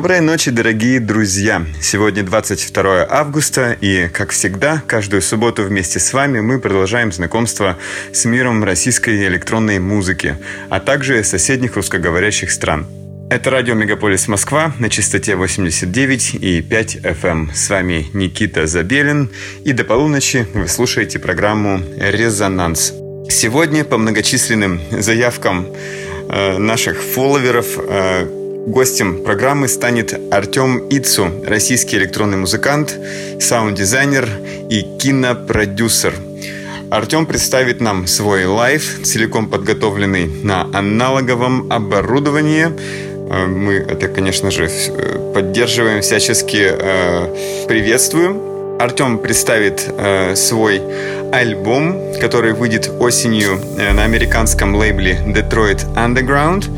Доброй ночи, дорогие друзья! Сегодня 22 августа, и, как всегда, каждую субботу вместе с вами мы продолжаем знакомство с миром российской электронной музыки, а также соседних русскоговорящих стран. Это радио Мегаполис Москва на частоте 89 и 5 FM. Эм. С вами Никита Забелин, и до полуночи вы слушаете программу «Резонанс». Сегодня по многочисленным заявкам э, наших фолловеров э, Гостем программы станет Артем Ицу, российский электронный музыкант, саунд-дизайнер и кинопродюсер. Артем представит нам свой лайв, целиком подготовленный на аналоговом оборудовании. Э, мы это, конечно же, поддерживаем, всячески э, приветствуем. Артем представит э, свой альбом, который выйдет осенью на американском лейбле Detroit Underground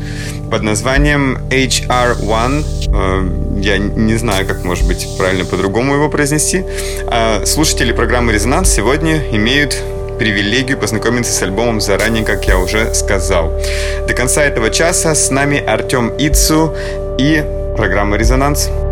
под названием HR1. Э, я не знаю, как, может быть, правильно по-другому его произнести. А слушатели программы «Резонанс» сегодня имеют привилегию познакомиться с альбомом заранее, как я уже сказал. До конца этого часа с нами Артем Ицу и программа «Резонанс». Резонанс.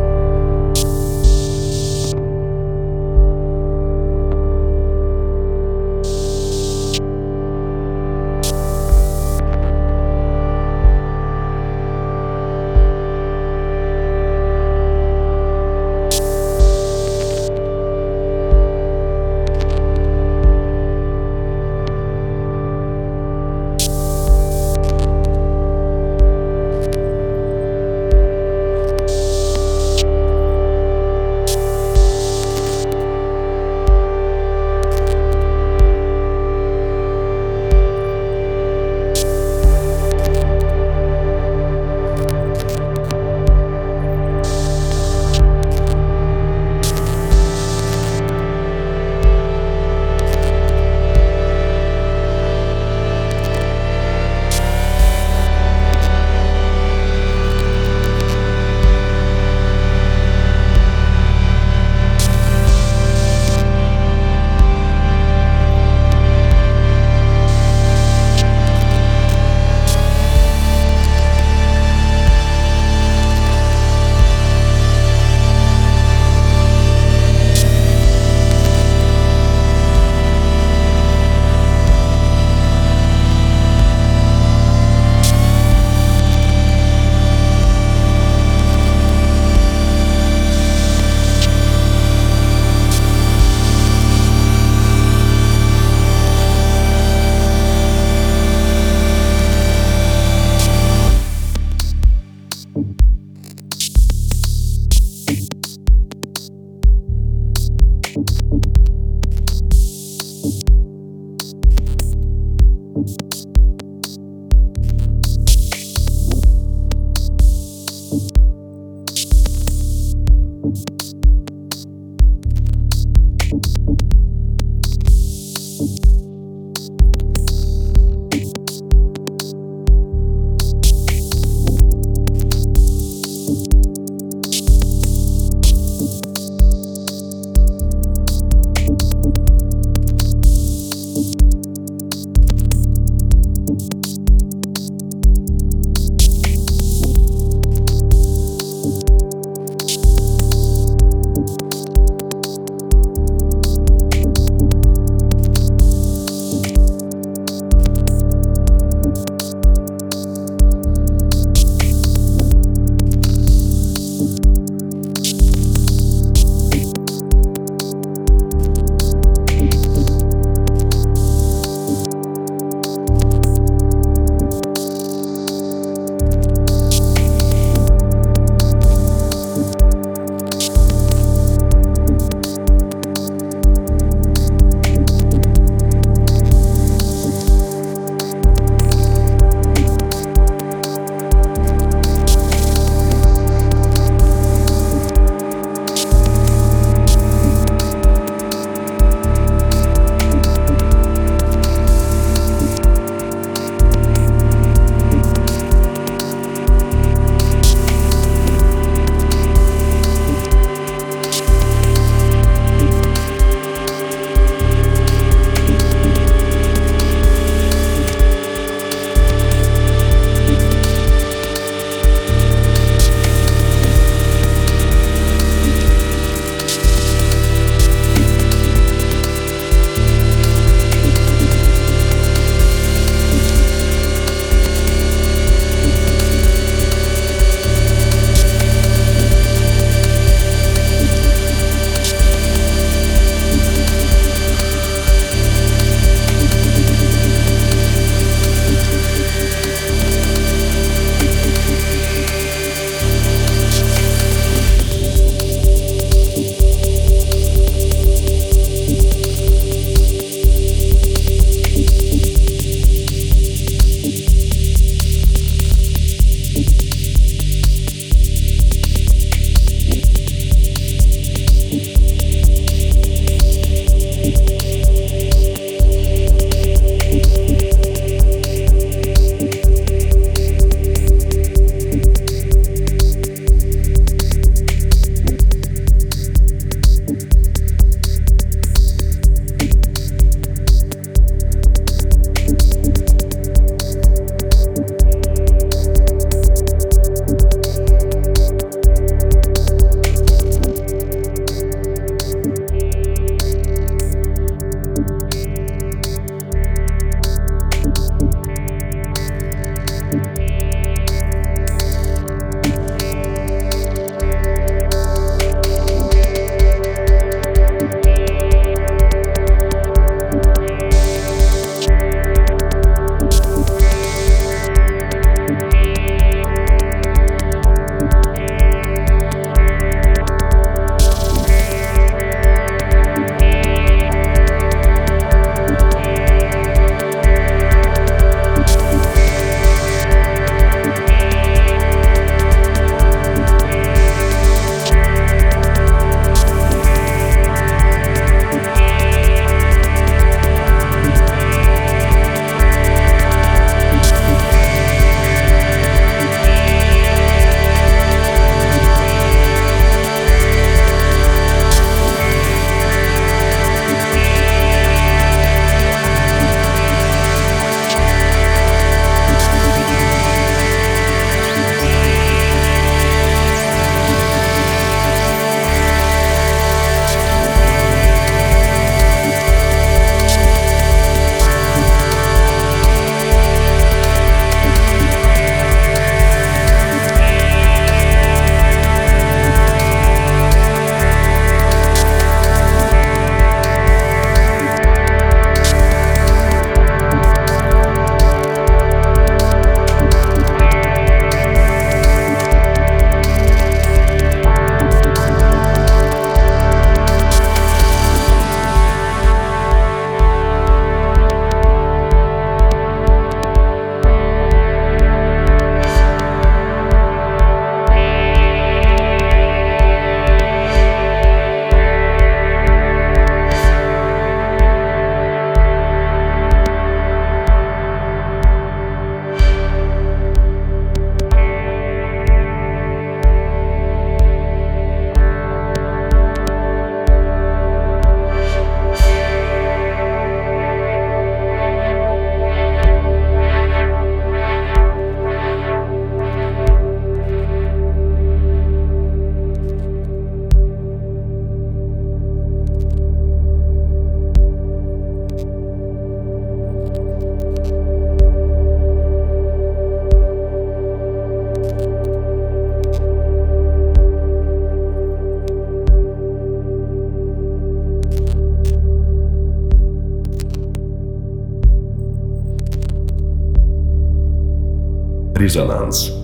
Резонанс.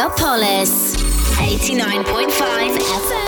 Megapolis 89.5 FM.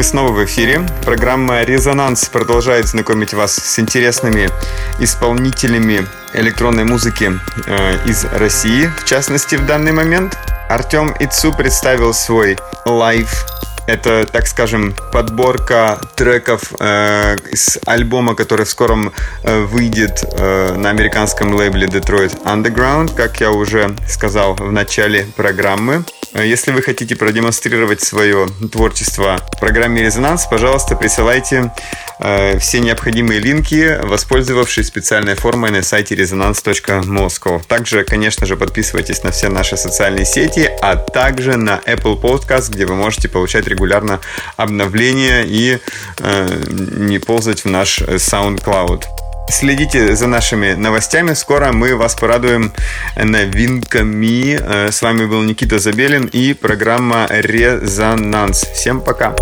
Мы снова в эфире. Программа «Резонанс» продолжает знакомить вас с интересными исполнителями электронной музыки э, из России, в частности, в данный момент. Артем Ицу представил свой лайв это, так скажем, подборка треков э, из альбома, который в скором э, выйдет э, на американском лейбле Detroit Underground, как я уже сказал в начале программы. Э, если вы хотите продемонстрировать свое творчество в программе «Резонанс», пожалуйста, присылайте э, все необходимые линки, воспользовавшись специальной формой на сайте resonance.moscow. Также, конечно же, подписывайтесь на все наши социальные сети, а также на Apple Podcast, где вы можете получать регулярно обновления и э, не ползать в наш SoundCloud. Следите за нашими новостями. Скоро мы вас порадуем новинками. Э, с вами был Никита Забелин и программа «Резонанс». Всем пока!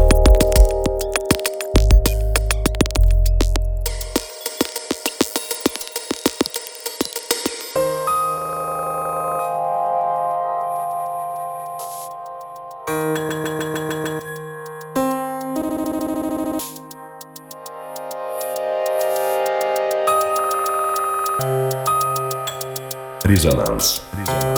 Резонанс. Резонанс.